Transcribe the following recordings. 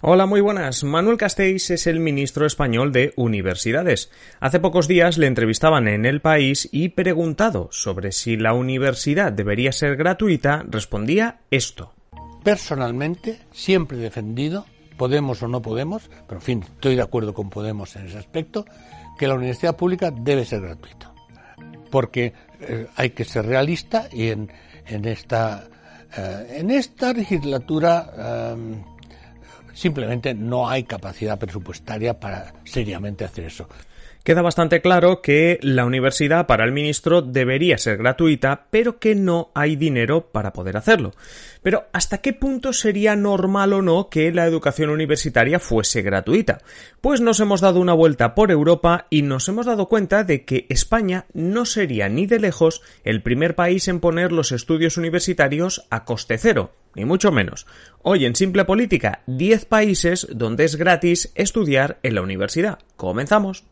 Hola, muy buenas. Manuel Castells es el ministro español de Universidades. Hace pocos días le entrevistaban en El País y preguntado sobre si la universidad debería ser gratuita, respondía esto. Personalmente, siempre he defendido, podemos o no podemos, pero en fin, estoy de acuerdo con Podemos en ese aspecto, que la universidad pública debe ser gratuita. Porque eh, hay que ser realista y en, esta, eh, en esta legislatura eh, simplemente no hay capacidad presupuestaria para seriamente hacer eso. Queda bastante claro que la universidad para el ministro debería ser gratuita, pero que no hay dinero para poder hacerlo. Pero ¿hasta qué punto sería normal o no que la educación universitaria fuese gratuita? Pues nos hemos dado una vuelta por Europa y nos hemos dado cuenta de que España no sería ni de lejos el primer país en poner los estudios universitarios a coste cero, ni mucho menos. Hoy en Simple Política, 10 países donde es gratis estudiar en la universidad. Comenzamos.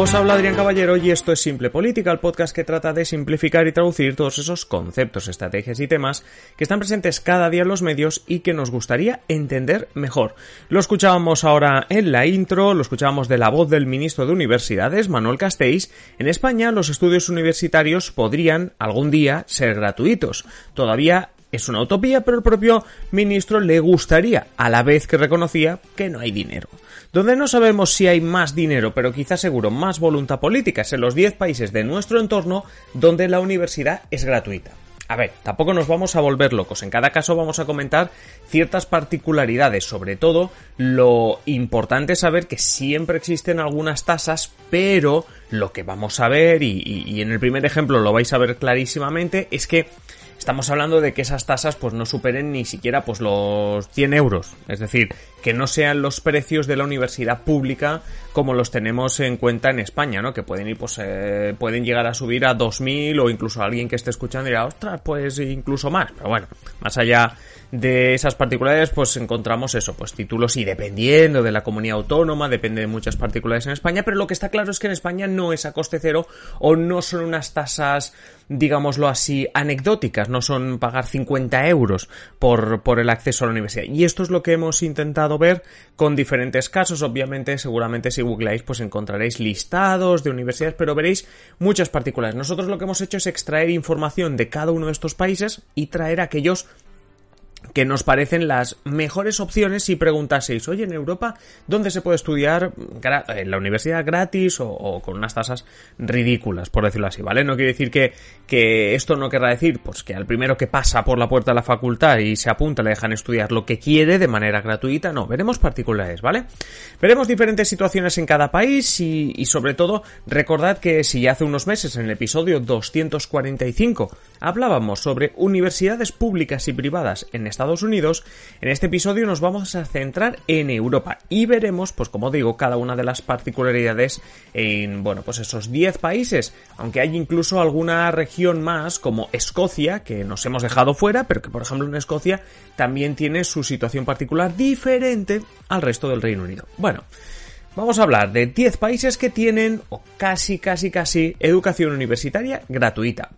Os habla Adrián Caballero y esto es Simple Política, el podcast que trata de simplificar y traducir todos esos conceptos, estrategias y temas que están presentes cada día en los medios y que nos gustaría entender mejor. Lo escuchábamos ahora en la intro, lo escuchábamos de la voz del ministro de Universidades, Manuel Castells. En España los estudios universitarios podrían algún día ser gratuitos. Todavía es una utopía, pero el propio ministro le gustaría, a la vez que reconocía que no hay dinero. Donde no sabemos si hay más dinero, pero quizás seguro más voluntad política es en los 10 países de nuestro entorno donde la universidad es gratuita. A ver, tampoco nos vamos a volver locos. En cada caso vamos a comentar ciertas particularidades. Sobre todo, lo importante es saber que siempre existen algunas tasas, pero lo que vamos a ver, y, y en el primer ejemplo lo vais a ver clarísimamente, es que estamos hablando de que esas tasas pues no superen ni siquiera pues los 100 euros. Es decir, que no sean los precios de la universidad pública como los tenemos en cuenta en España, ¿no? Que pueden ir, pues, eh, pueden llegar a subir a 2.000 o incluso alguien que esté escuchando dirá, ostras, pues incluso más. Pero bueno, más allá de esas particularidades, pues encontramos eso, pues títulos y dependiendo de la comunidad autónoma, depende de muchas particularidades en España, pero lo que está claro es que en España no es a coste cero o no son unas tasas, digámoslo así, anecdóticas, no son pagar 50 euros por, por el acceso a la universidad. Y esto es lo que hemos intentado ver con diferentes casos, obviamente, seguramente si googleáis, pues encontraréis listados de universidades, pero veréis muchas particulares. Nosotros lo que hemos hecho es extraer información de cada uno de estos países y traer aquellos que nos parecen las mejores opciones si preguntaseis, oye, en Europa, ¿dónde se puede estudiar en la universidad gratis o, con unas tasas ridículas, por decirlo así, ¿vale? No quiere decir que, que esto no querrá decir, pues que al primero que pasa por la puerta de la facultad y se apunta le dejan estudiar lo que quiere de manera gratuita, no, veremos particulares, ¿vale? Veremos diferentes situaciones en cada país y, y sobre todo recordad que si hace unos meses en el episodio 245 hablábamos sobre universidades públicas y privadas en Estados Unidos, en este episodio nos vamos a centrar en Europa y veremos, pues como digo, cada una de las particularidades en, bueno, pues esos 10 países, aunque hay incluso alguna región más como Escocia, que nos hemos dejado fuera, pero que por ejemplo en Escocia también tiene su situación particular diferente al resto del Reino Unido. Bueno, Vamos a hablar de 10 países que tienen, o casi, casi, casi, educación universitaria gratuita.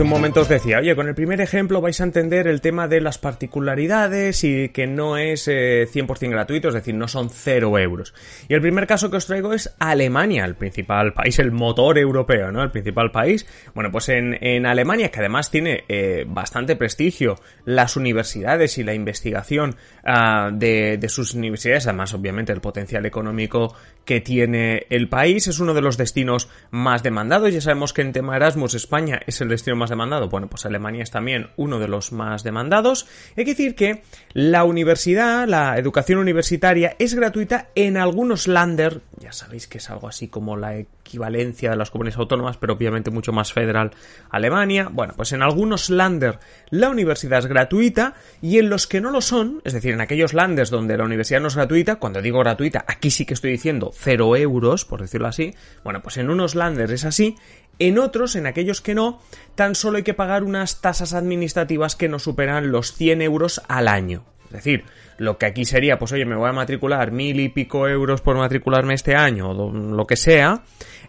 Hace un momento os decía, oye, con el primer ejemplo vais a entender el tema de las particularidades y que no es 100% eh, gratuito, es decir, no son cero euros. Y el primer caso que os traigo es Alemania, el principal país, el motor europeo, ¿no? El principal país. Bueno, pues en, Alemania, que además tiene eh, bastante prestigio las universidades y la investigación ah, de, de sus universidades, además obviamente el potencial económico que tiene el país, es uno de los destinos más demandados. Ya sabemos que en tema Erasmus España es el destino más demandado? Bueno, pues Alemania es también uno de los más demandados. Hay que decir que la universidad, la educación universitaria es gratuita en algunos lander, ya sabéis que es algo así como la equivalencia de las comunidades autónomas, pero obviamente mucho más federal Alemania. Bueno, pues en algunos lander la universidad es gratuita y en los que no lo son, es decir, en aquellos landers donde la universidad no es gratuita, cuando digo gratuita, aquí sí que estoy diciendo cero euros, por decirlo así, bueno, pues en unos landers es así, En otros, en aquellos que no, tan solo hay que pagar unas tasas administrativas que no superan los 100 euros al año. Es decir, lo que aquí sería, pues oye, me voy a matricular mil y pico euros por matricularme este año, o lo que sea,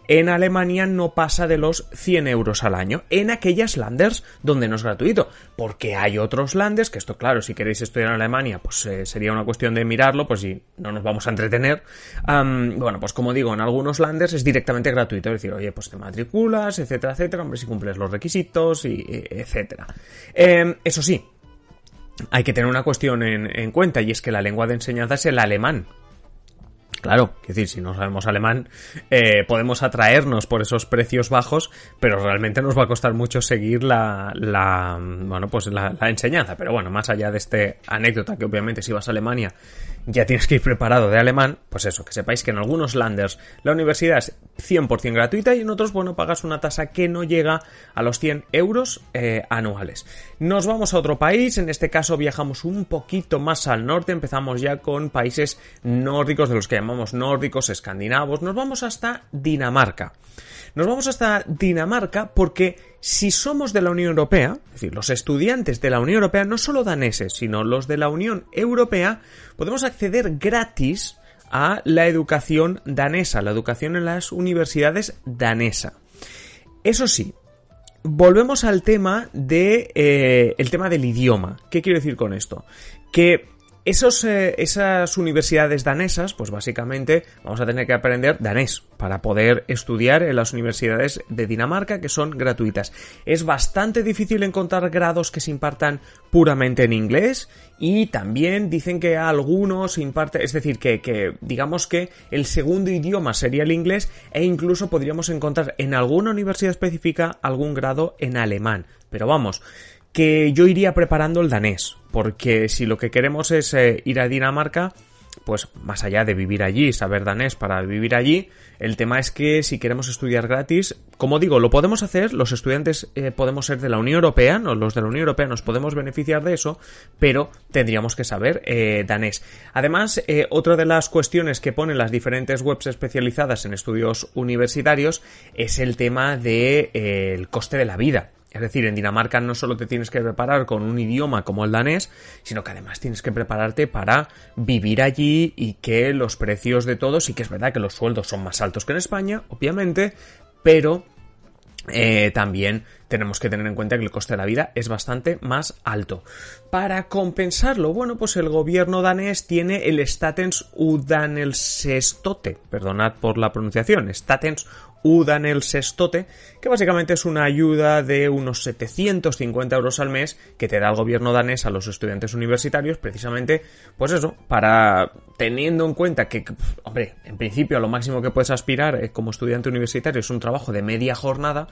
en Alemania no pasa de los 100 euros al año, en aquellas landers donde no es gratuito, porque hay otros landers, que esto claro, si queréis estudiar en Alemania, pues eh, sería una cuestión de mirarlo, pues si no nos vamos a entretener. bueno, pues como digo, en algunos landers es directamente gratuito, es decir, oye, pues te matriculas, etcétera, etcétera, hombre, si cumples los requisitos, y etcétera. Em, eso sí, hay que tener una cuestión en, cuenta y es que la lengua de enseñanza es el alemán. Claro, es decir, si no sabemos alemán, eh, podemos atraernos por esos precios bajos, pero realmente nos va a costar mucho seguir la, la bueno, pues la, la, enseñanza. Pero bueno, más allá de este anécdota, que obviamente si vas a Alemania ya tienes que ir preparado de alemán, pues eso, que sepáis que en algunos landers la universidad es 100% gratuita y en otros, bueno, pagas una tasa que no llega a los 100 euros eh, anuales. Nos vamos a otro país, en este caso viajamos un poquito más al norte, empezamos ya con países nórdicos, de los que llamamos nórdicos, escandinavos, nos vamos hasta Dinamarca. Nos vamos hasta Dinamarca porque si somos de la Unión Europea, es decir, los estudiantes de la Unión Europea, no solo daneses, sino los de la Unión Europea, podemos acceder gratis a la educación danesa, la educación en las universidades danesa. Eso sí, volvemos al tema de eh, el tema del idioma. ¿Qué quiero decir con esto? Que esos, eh, esas universidades danesas, pues básicamente vamos a tener que aprender danés para poder estudiar en las universidades de Dinamarca que son gratuitas. Es bastante difícil encontrar grados que se impartan puramente en inglés y también dicen que algunos se imparte, es decir, que, que digamos que el segundo idioma sería el inglés e incluso podríamos encontrar en alguna universidad específica algún grado en alemán. Pero vamos, que yo iría preparando el danés, porque si lo que queremos es eh, ir a Dinamarca, pues más allá de vivir allí, saber danés para vivir allí, el tema es que si queremos estudiar gratis, como digo, lo podemos hacer, los estudiantes eh, podemos ser de la Unión Europea, no, los de la Unión Europea nos podemos beneficiar de eso, pero tendríamos que saber eh, danés. Además, otra de las cuestiones que ponen las diferentes webs especializadas en estudios universitarios es el tema del coste de la vida. Es decir, en Dinamarca no solo te tienes que preparar con un idioma como el danés, sino que además tienes que prepararte para vivir allí y que los precios de todo, sí que es verdad que los sueldos son más altos que en España, obviamente, pero eh, también tenemos que tener en cuenta que el coste de la vida es bastante más alto. Para compensarlo, bueno, pues el gobierno danés tiene el Statens Udanelsestote, perdonad por la pronunciación, Statens UDAN el Sestote, que básicamente es una ayuda de unos 750 euros al mes que te da el gobierno danés a los estudiantes universitarios, precisamente, pues eso, para teniendo en cuenta que, hombre, en principio lo máximo que puedes aspirar eh, como estudiante universitario es un trabajo de media jornada,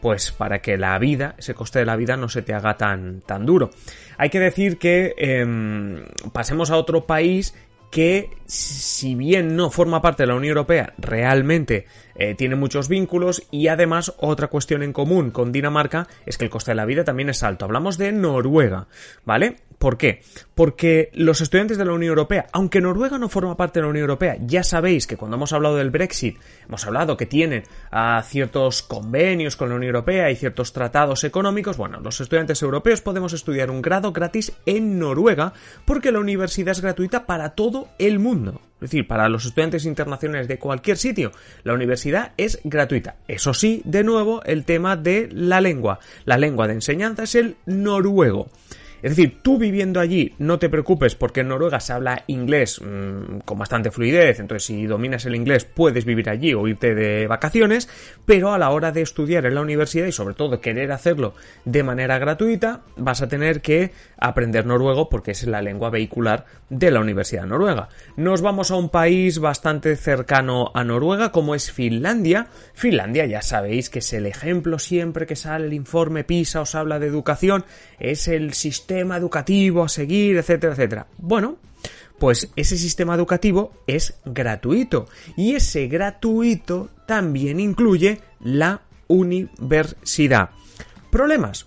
pues para que la vida, ese coste de la vida no se te haga tan, tan duro. Hay que decir que em, pasemos a otro país que si bien no forma parte de la Unión Europea, realmente eh, tiene muchos vínculos y además otra cuestión en común con Dinamarca es que el coste de la vida también es alto. Hablamos de Noruega, ¿vale? ¿Por qué? Porque los estudiantes de la Unión Europea, aunque Noruega no forma parte de la Unión Europea, ya sabéis que cuando hemos hablado del Brexit, hemos hablado que tienen ah, ciertos convenios con la Unión Europea y ciertos tratados económicos, bueno, los estudiantes europeos podemos estudiar un grado gratis en Noruega porque la universidad es gratuita para todo el mundo. Es decir, para los estudiantes internacionales de cualquier sitio, la universidad es gratuita. Eso sí, de nuevo, el tema de la lengua. La lengua de enseñanza es el noruego. Es decir, tú viviendo allí, no te preocupes porque en Noruega se habla inglés mm, con bastante fluidez, entonces si dominas el inglés puedes vivir allí o irte de vacaciones, pero a la hora de estudiar en la universidad y sobre todo querer hacerlo de manera gratuita, vas a tener que aprender noruego porque es la lengua vehicular de la Universidad Noruega. Nos vamos a un país bastante cercano a Noruega como es Finlandia. Finlandia ya sabéis que es el ejemplo siempre que sale el informe PISA os habla de educación, es el sistema sistema educativo a seguir, etcétera, etcétera. Bueno, pues ese sistema educativo es gratuito y ese gratuito también incluye la universidad. Problemas.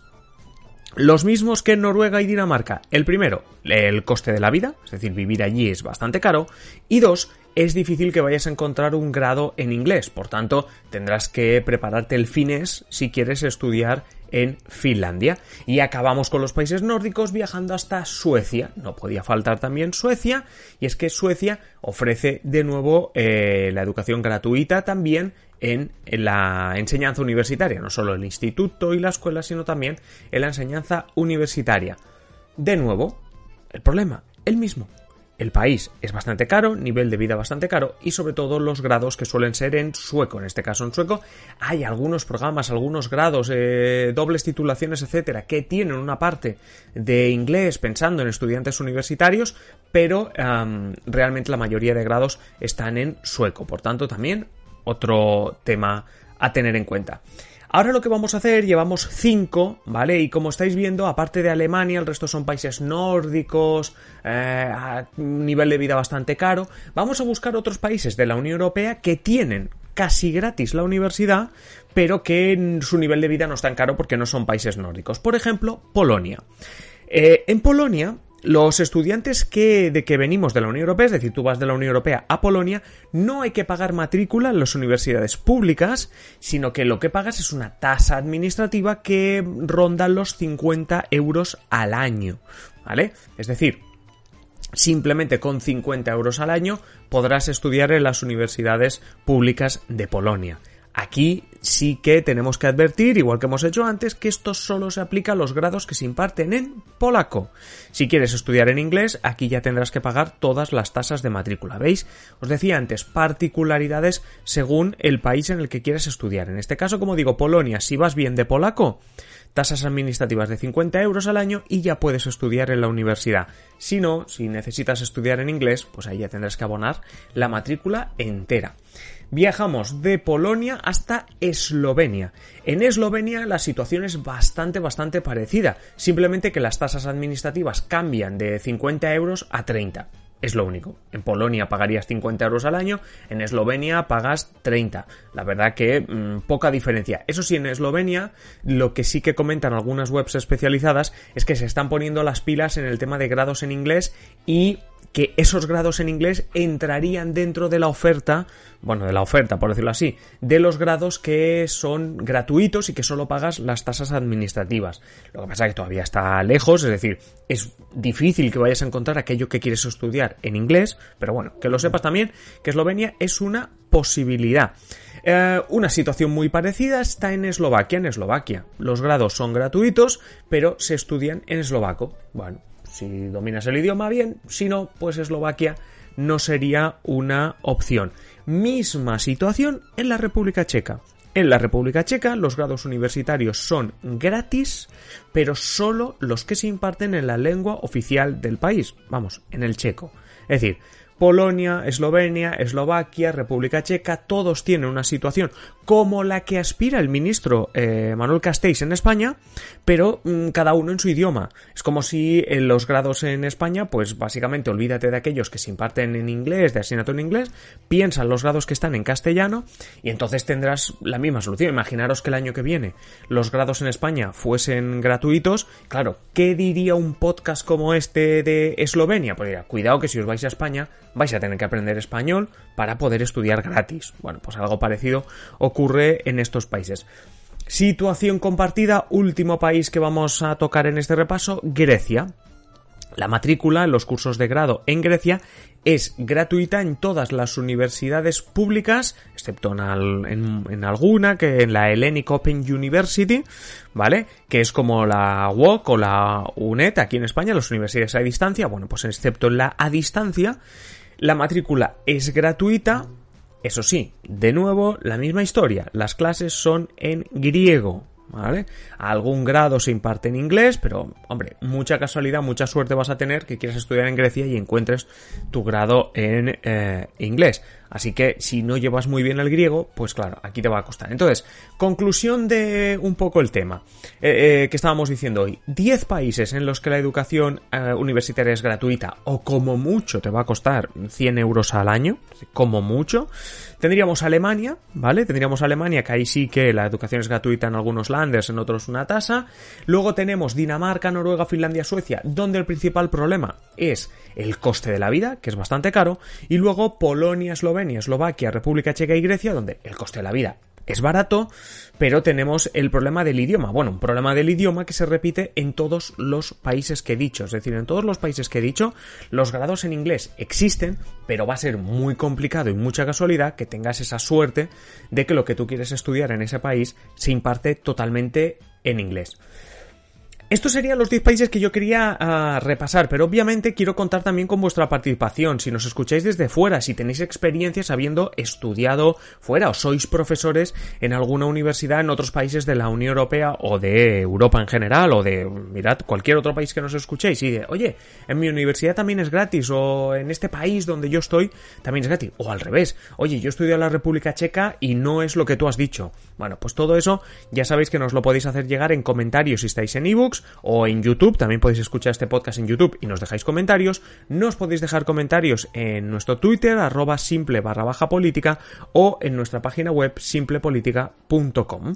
Los mismos que en Noruega y Dinamarca. El primero, el coste de la vida, es decir, vivir allí es bastante caro. Y dos, es difícil que vayas a encontrar un grado en inglés. Por tanto, tendrás que prepararte el fines si quieres estudiar en Finlandia. Y acabamos con los países nórdicos viajando hasta Suecia. No podía faltar también Suecia. Y es que Suecia ofrece de nuevo eh, la educación gratuita también en, la enseñanza universitaria, no solo el instituto y la escuela, sino también en la enseñanza universitaria. De nuevo, el problema, el mismo. El país es bastante caro, nivel de vida bastante caro y sobre todo los grados que suelen ser en sueco. En este caso en sueco hay algunos programas, algunos grados, eh, dobles titulaciones, etcétera, que tienen una parte de inglés pensando en estudiantes universitarios, pero realmente la mayoría de grados están en sueco. Por tanto, también otro tema a tener en cuenta. Ahora lo que vamos a hacer, llevamos 5, ¿vale? Y como estáis viendo, aparte de Alemania, el resto son países nórdicos, eh, a nivel de vida bastante caro. Vamos a buscar otros países de la Unión Europea que tienen casi gratis la universidad, pero que su nivel de vida no es tan caro porque no son países nórdicos. Por ejemplo, Polonia. Eh, en Polonia los estudiantes que, de que venimos de la Unión Europea, es decir, tú vas de la Unión Europea a Polonia, no hay que pagar matrícula en las universidades públicas, sino que lo que pagas es una tasa administrativa que ronda los 50 euros al año, ¿vale? Es decir, simplemente con 50 euros al año podrás estudiar en las universidades públicas de Polonia. Aquí sí que tenemos que advertir, igual que hemos hecho antes, que esto solo se aplica a los grados que se imparten en polaco. Si quieres estudiar en inglés, aquí ya tendrás que pagar todas las tasas de matrícula. ¿Veis? Os decía antes, particularidades según el país en el que quieres estudiar. En este caso, como digo, Polonia, si vas bien de polaco, tasas administrativas de 50 euros al año y ya puedes estudiar en la universidad. Si no, si necesitas estudiar en inglés, pues ahí ya tendrás que abonar la matrícula entera viajamos de Polonia hasta Eslovenia. En Eslovenia la situación es bastante, bastante parecida, simplemente que las tasas administrativas cambian de 50 euros a 30. Es lo único. En Polonia pagarías 50 euros al año, en Eslovenia pagas 30. La verdad que mm, poca diferencia. Eso sí, en Eslovenia lo que sí que comentan algunas webs especializadas es que se están poniendo las pilas en el tema de grados en inglés y que esos grados en inglés entrarían dentro de la oferta, bueno, de la oferta, por decirlo así, de los grados que son gratuitos y que solo pagas las tasas administrativas. Lo que pasa es que todavía está lejos, es decir, es difícil que vayas a encontrar aquello que quieres estudiar en inglés, pero bueno, que lo sepas también que Eslovenia es una posibilidad. Eh, una situación muy parecida está en Eslovaquia. En Eslovaquia los grados son gratuitos, pero se estudian en eslovaco. Bueno, si dominas el idioma bien, si no, pues Eslovaquia no sería una opción. Misma situación en la República Checa. En la República Checa los grados universitarios son gratis, pero solo los que se imparten en la lengua oficial del país, vamos, en el checo. Es decir, Polonia, Eslovenia, Eslovaquia, República Checa, todos tienen una situación como la que aspira el ministro eh, Manuel Castells en España, pero mm, cada uno en su idioma. Es como si en los grados en España, pues básicamente olvídate de aquellos que se imparten en inglés, de asignatura en inglés, piensa en los grados que están en castellano y entonces tendrás la misma solución. Imaginaros que el año que viene los grados en España fuesen gratuitos. Claro, ¿qué diría un podcast como este de Eslovenia? Pues cuidado que si os vais a España vais a tener que aprender español para poder estudiar gratis. Bueno, pues algo parecido ocurre en estos países. Situación compartida, último país que vamos a tocar en este repaso, Grecia. La matrícula los cursos de grado en Grecia es gratuita en todas las universidades públicas, excepto en, alguna, que en la Hellenic Open University, ¿vale? Que es como la UOC o la UNED aquí en España, las universidades a distancia, bueno, pues excepto en la a distancia, la matrícula es gratuita, eso sí, de nuevo, la misma historia. Las clases son en griego, ¿vale? algún grado se imparte en inglés, pero, hombre, mucha casualidad, mucha suerte vas a tener que quieras estudiar en Grecia y encuentres tu grado en eh, inglés. Así que si no llevas muy bien el griego, pues claro, aquí te va a costar. Entonces, conclusión de un poco el tema eh, eh, que estábamos diciendo hoy. 10 países en los que la educación eh, universitaria es gratuita o como mucho te va a costar 100 euros al año, como mucho. Tendríamos Alemania, ¿vale? Tendríamos Alemania, que ahí sí que la educación es gratuita en algunos landers, en otros una tasa. Luego tenemos Dinamarca, Noruega, Finlandia, Suecia, donde el principal problema es el coste de la vida, que es bastante caro. Y luego Polonia, Eslovenia, Eslovaquia, República Checa y Grecia, donde el coste de la vida es barato, pero tenemos el problema del idioma. Bueno, un problema del idioma que se repite en todos los países que he dicho. Es decir, en todos los países que he dicho, los grados en inglés existen, pero va a ser muy complicado y mucha casualidad que tengas esa suerte de que lo que tú quieres estudiar en ese país se imparte totalmente en inglés. Estos serían los 10 países que yo quería uh, repasar, pero obviamente quiero contar también con vuestra participación. Si nos escucháis desde fuera, si tenéis experiencias habiendo estudiado fuera o sois profesores en alguna universidad en otros países de la Unión Europea o de Europa en general o de, mirad, cualquier otro país que nos escuchéis y de, oye, en mi universidad también es gratis o en este país donde yo estoy también es gratis. O al revés, oye, yo estudio en la República Checa y no es lo que tú has dicho. Bueno, pues todo eso ya sabéis que nos lo podéis hacer llegar en comentarios si estáis en ebooks o en YouTube, también podéis escuchar este podcast en YouTube y nos dejáis comentarios. Nos podéis dejar comentarios en nuestro Twitter, arroba simple barra baja política o en nuestra página web simplepolitica.com.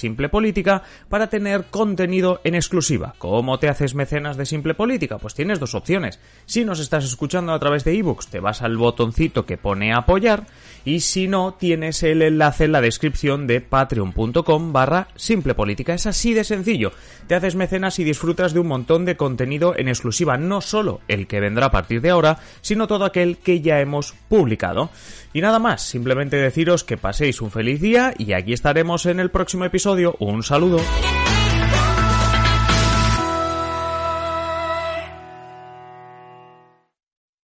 Simple Política para tener contenido en exclusiva. ¿Cómo te haces mecenas de Simple Política? Pues tienes dos opciones. Si nos estás escuchando a través de ebooks, te vas al botoncito que pone apoyar y si no, tienes el enlace en la descripción de patreon.com barra Simple Política. Es así de sencillo. Te haces mecenas y disfrutas de un montón de contenido en exclusiva, no solo el que vendrá a partir de ahora, sino todo aquel que ya hemos publicado. Y nada más, simplemente deciros que paséis un feliz día y aquí estaremos en el próximo un saludo.